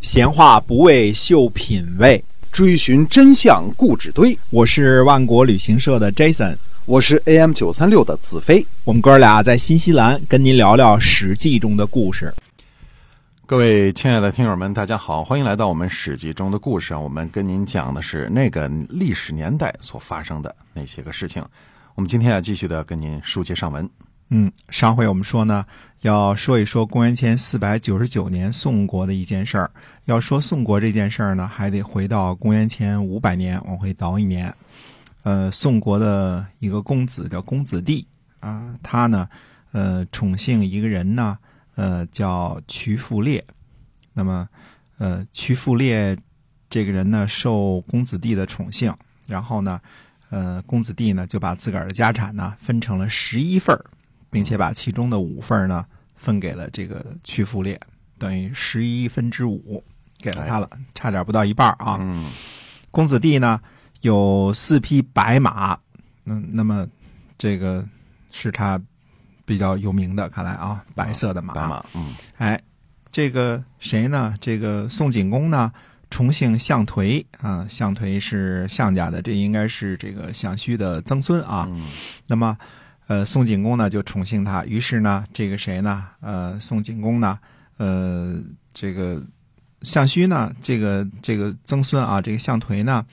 闲话不为秀品味，追寻真相故纸堆。我是万国旅行社的 Jason，我是 AM 九三六的子飞。我们哥俩在新西兰跟您聊聊《史记》中的故事。各位亲爱的听友们，大家好，欢迎来到我们《史记》中的故事啊！我们跟您讲的是那个历史年代所发生的那些个事情。我们今天要继续的跟您书接上文。嗯，上回我们说呢，要说一说公元前四百九十九年宋国的一件事儿。要说宋国这件事儿呢，还得回到公元前五百年，往回倒一年。呃，宋国的一个公子叫公子弟啊，他呢，呃，宠幸一个人呢，呃，叫瞿父烈。那么，呃，瞿父烈这个人呢，受公子弟的宠幸，然后呢，呃，公子弟呢就把自个儿的家产呢分成了十一份儿。并且把其中的五份呢分给了这个屈服烈，等于十一分之五给了他了，差点不到一半啊。公子弟呢有四匹白马，嗯，那么这个是他比较有名的，看来啊，白色的马。白马，嗯，哎，这个谁呢？这个宋景公呢，重姓项颓啊，项颓是项家的，这应该是这个项须的曾孙啊。那么。呃，宋景公呢就宠幸他，于是呢，这个谁呢？呃，宋景公呢，呃，这个项须呢，这个这个曾孙啊，这个项颓呢，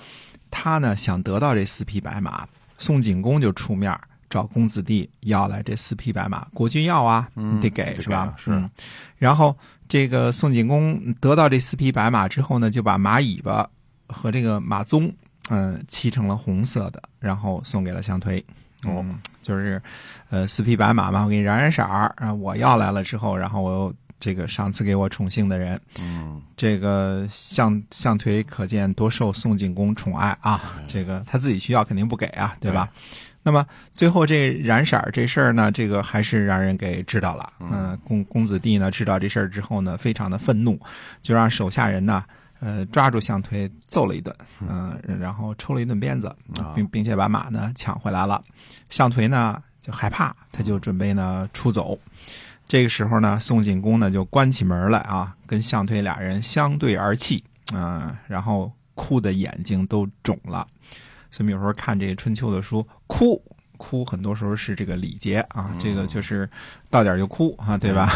他呢想得到这四匹白马，宋景公就出面找公子弟要来这四匹白马，国君要啊，你得给是吧？是。然后这个宋景公得到这四匹白马之后呢，就把马尾巴和这个马鬃，嗯，漆成了红色的，然后送给了项颓。哦，就是，呃，四匹白马嘛，我给你染染色儿然后。我要来了之后，然后我又这个赏赐给我宠幸的人，嗯，这个项项腿可见多受宋景公宠爱啊。这个他自己需要肯定不给啊，对吧？那么最后这染色儿这事儿呢，这个还是让人给知道了。嗯，公公子弟呢知道这事儿之后呢，非常的愤怒，就让手下人呢。呃，抓住项推揍了一顿，嗯，然后抽了一顿鞭子，并并且把马呢抢回来了。项推呢就害怕，他就准备呢出走。这个时候呢，宋景公呢就关起门来啊，跟项推俩人相对而泣，嗯，然后哭的眼睛都肿了。所以有时候看这个春秋的书，哭。哭很多时候是这个礼节啊，这个就是到点就哭啊，对吧？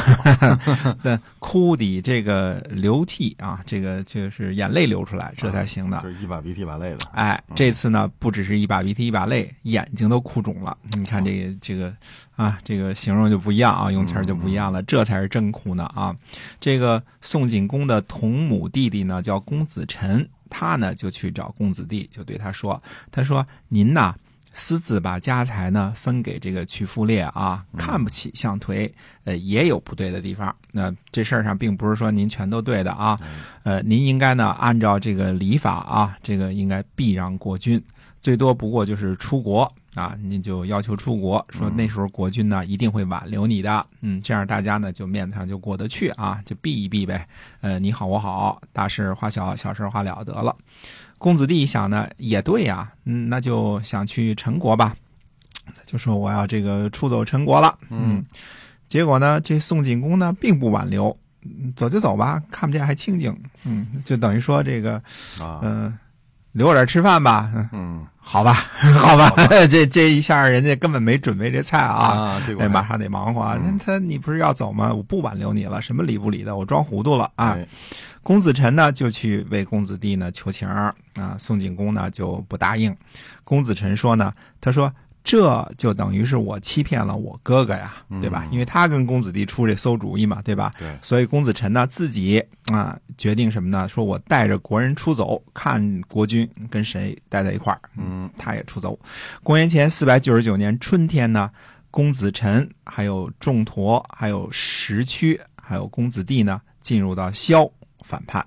但哭得这个流涕啊，这个就是眼泪流出来，这才行的。就是一把鼻涕一把泪的。哎，这次呢，不只是一把鼻涕一把泪，眼睛都哭肿了。你看这个这个啊，这个形容就不一样啊，用词儿就不一样了，这才是真哭呢啊！这个宋景公的同母弟弟呢，叫公子臣，他呢就去找公子弟，就对他说：“他说您呐。”私自把家财呢分给这个曲父烈啊，看不起项颓，呃，也有不对的地方。那这事儿上并不是说您全都对的啊，呃，您应该呢按照这个礼法啊，这个应该避让国君，最多不过就是出国啊，您就要求出国，说那时候国君呢一定会挽留你的，嗯，这样大家呢就面子上就过得去啊，就避一避呗，呃，你好我好，大事化小，小事化了得了。公子弟一想呢，也对呀，嗯，那就想去陈国吧，就说我要这个出走陈国了，嗯，结果呢，这宋景公呢并不挽留，走就走吧，看不见还清静，嗯，就等于说这个，嗯，留我这吃饭吧，嗯，好吧，好吧，这这一下人家根本没准备这菜啊，得，马上得忙活啊，那他你不是要走吗？我不挽留你了，什么理不理的，我装糊涂了啊。公子臣呢就去为公子弟呢求情啊，宋景公呢就不答应。公子臣说呢，他说这就等于是我欺骗了我哥哥呀，对吧？因为他跟公子弟出这馊主意嘛，对吧？对。所以公子臣呢自己啊决定什么呢？说我带着国人出走，看国君跟谁待在一块儿。嗯，他也出走。公元前四百九十九年春天呢，公子臣还有仲陀，还有石屈，还有公子弟呢进入到萧。反叛，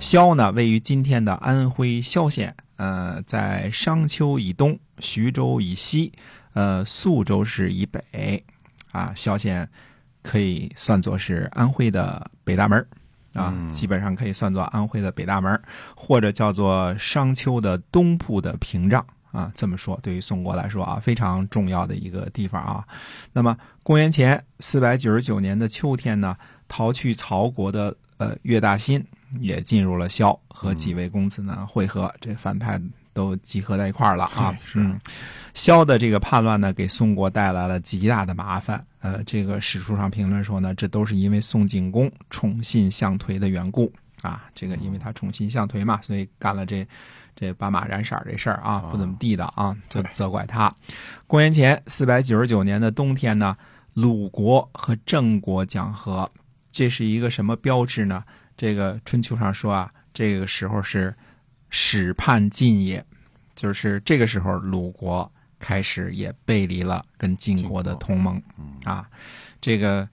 萧呢位于今天的安徽萧县，呃，在商丘以东，徐州以西，呃，宿州市以北，啊，萧县可以算作是安徽的北大门啊，基本上可以算作安徽的北大门或者叫做商丘的东部的屏障啊。这么说，对于宋国来说啊，非常重要的一个地方啊。那么，公元前四百九十九年的秋天呢，逃去曹国的。呃，岳大新也进入了萧，和几位公子呢会合，这反派都集合在一块儿了啊。是嗯，萧的这个叛乱呢，给宋国带来了极大的麻烦。呃，这个史书上评论说呢，这都是因为宋景公宠信相颓的缘故啊。这个因为他宠信相颓嘛，所以干了这这把马染色儿这事儿啊，不怎么地道啊，就责怪他。公元前四百九十九年的冬天呢，鲁国和郑国讲和，这是一个什么标志呢？这个春秋上说啊，这个时候是始叛晋也，就是这个时候鲁国开始也背离了跟晋国的同盟啊。这个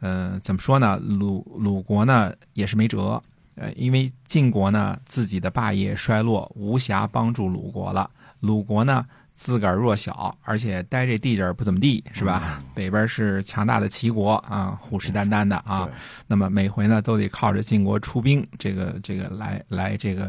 呃怎么说呢？鲁鲁国呢也是没辙，呃，因为晋国呢自己的霸业衰落，无暇帮助鲁国了。鲁国呢自个儿弱小，而且待这地界儿不怎么地，是吧？北边是强大的齐国啊，虎视眈眈的啊。那么每回呢都得靠着晋国出兵，这个这个来来这个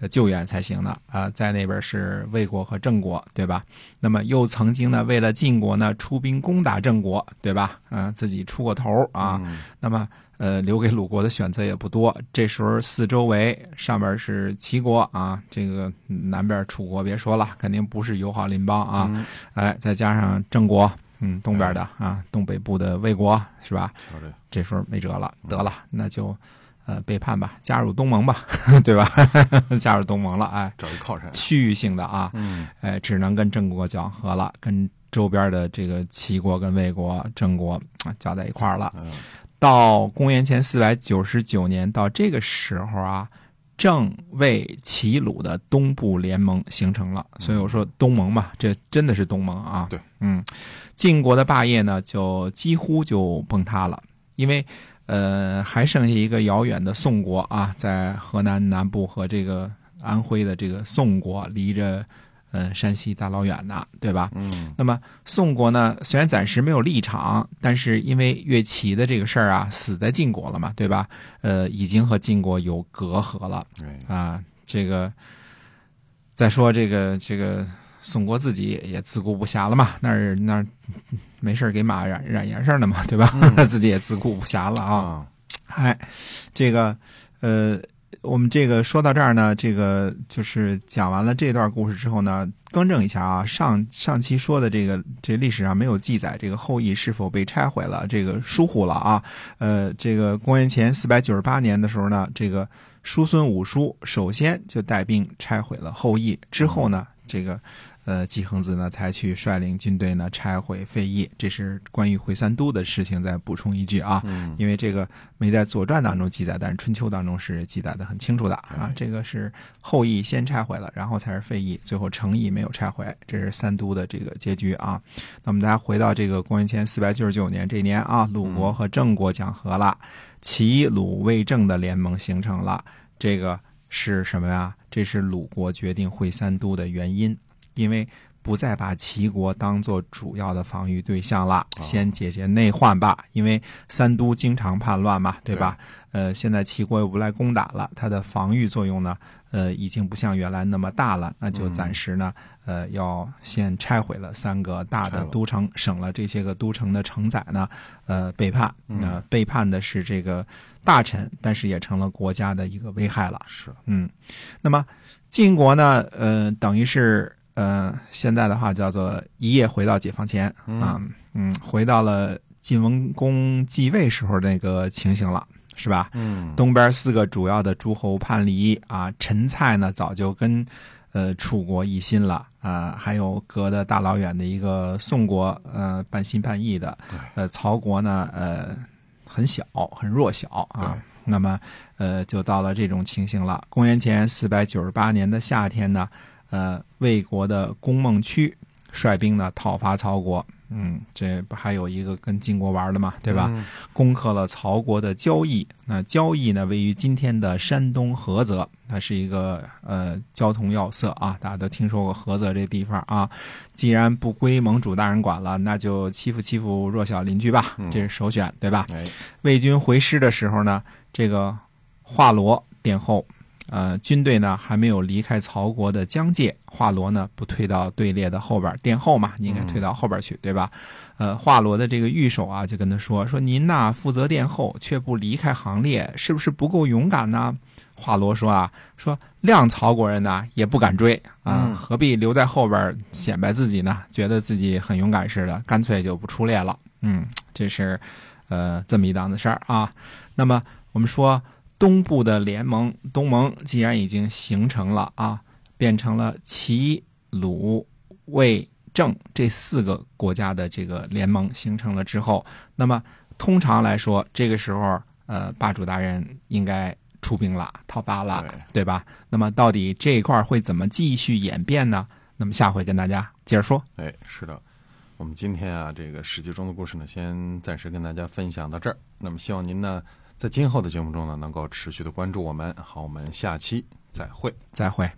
呃救援才行的啊、在那边是魏国和郑国，对吧？那么又曾经呢为了晋国呢出兵攻打郑国，对吧？嗯、自己出过头啊。嗯那么呃留给鲁国的选择也不多。这时候四周围上边是齐国啊，这个南边楚国别说了，肯定不是友好邻邦啊。嗯哎，再加上郑国，嗯，东边的啊，东北部的魏国是吧？瞧这这时候没辙了，得了，那就呃背叛吧，加入东盟吧，对吧？加入东盟了，哎，找一靠山。区域性的啊，嗯哎，只能跟郑国讲和了，跟周边的这个齐国跟魏国、郑国啊搅在一块儿了。嗯到公元前四百九十九年，到这个时候啊，郑魏齐鲁的东部联盟形成了。所以我说东盟嘛，这真的是东盟啊。对，嗯，晋国的霸业呢，就几乎就崩塌了，因为呃，还剩下一个遥远的宋国啊，在河南南部和这个安徽的这个宋国，离着呃山西大老远的，对吧？嗯那么宋国呢，虽然暂时没有立场，但是因为乐齐的这个事儿啊，死在晋国了嘛，对吧？呃，已经和晋国有隔阂了哎啊。这个再说这个这个宋国自己也自顾不暇了嘛，那儿那儿没事儿给马染染颜色呢嘛，对吧？自己也自顾不暇了啊。啊哎，这个呃，我们这个说到这儿呢，这个就是讲完了这段故事之后呢，更正一下啊，上上期说的这个这历史上没有记载这个后羿是否被拆毁了，这个疏忽了啊。呃，这个公元前四百九十八年的时候呢，这个叔孙武叔首先就带兵拆毁了后羿，之后呢，这个。呃，季恒子呢才去率领军队呢拆毁废邑，这是关于回三都的事情。再补充一句啊，嗯因为这个没在《左传》当中记载，但是《春秋》当中是记载的很清楚的啊。这个是后羿先拆毁了，然后才是废邑，最后成邑没有拆毁，这是三都的这个结局啊。那么大家回到这个公元前四百九十九年这一年啊，鲁国和郑国讲和了，齐鲁魏郑的联盟形成了。这个是什么呀？这是鲁国决定会三都的原因，因为。不再把齐国当做主要的防御对象了，先解决内患吧。因为三都经常叛乱嘛，对吧？呃，现在齐国又不来攻打了，它的防御作用呢，呃，已经不像原来那么大了。那就暂时呢，呃，要先拆毁了三个大的都城，省了这些个都城的承载呢，呃，背叛。那、背叛的是这个大臣，但是也成了国家的一个危害了。是嗯，那么晋国呢，呃，等于是呃，现在的话叫做一夜回到解放前啊，嗯，回到了晋文公继位时候那个情形了，是吧？嗯东边四个主要的诸侯叛离啊，陈蔡呢早就跟呃楚国一心了啊，还有隔得大老远的一个宋国，呃半心半意的，呃曹国呢呃很小很弱小啊。那么，呃，就到了这种情形了。公元前四百九十八年的夏天呢，呃，魏国的公孟区率兵呢讨伐曹国。嗯，这不还有一个跟晋国玩的嘛，对吧？嗯攻克了曹国的交易。那交易呢，位于今天的山东菏泽，它是一个呃交通要塞啊，大家都听说过菏泽这地方啊。既然不归盟主大人管了，那就欺负欺负弱小邻居吧，这是首选，对吧？哎魏军回师的时候呢，这个华罗殿后，呃，军队呢还没有离开曹国的疆界，华罗呢不退到队列的后边殿后嘛，你应该退到后边去，对吧？呃，华罗的这个御手啊，就跟他说说您呐负责殿后，却不离开行列，是不是不够勇敢呢？华罗说啊，说谅曹国人呢也不敢追啊，嗯何必留在后边显摆自己呢？觉得自己很勇敢似的，干脆就不出列了。嗯，这是呃这么一档子事儿啊。那么我们说东部的联盟东盟既然已经形成了啊，变成了齐、鲁、魏、郑这四个国家的这个联盟形成了之后，那么通常来说，这个时候呃，霸主大人应该出兵了，讨伐了，对对吧？那么到底这一块会怎么继续演变呢？那么下回跟大家接着说。哎，是的，我们今天啊，这个史记中的故事呢，先暂时跟大家分享到这儿。那么希望您呢，在今后的节目中呢，能够持续的关注我们。好，我们下期再会。再会。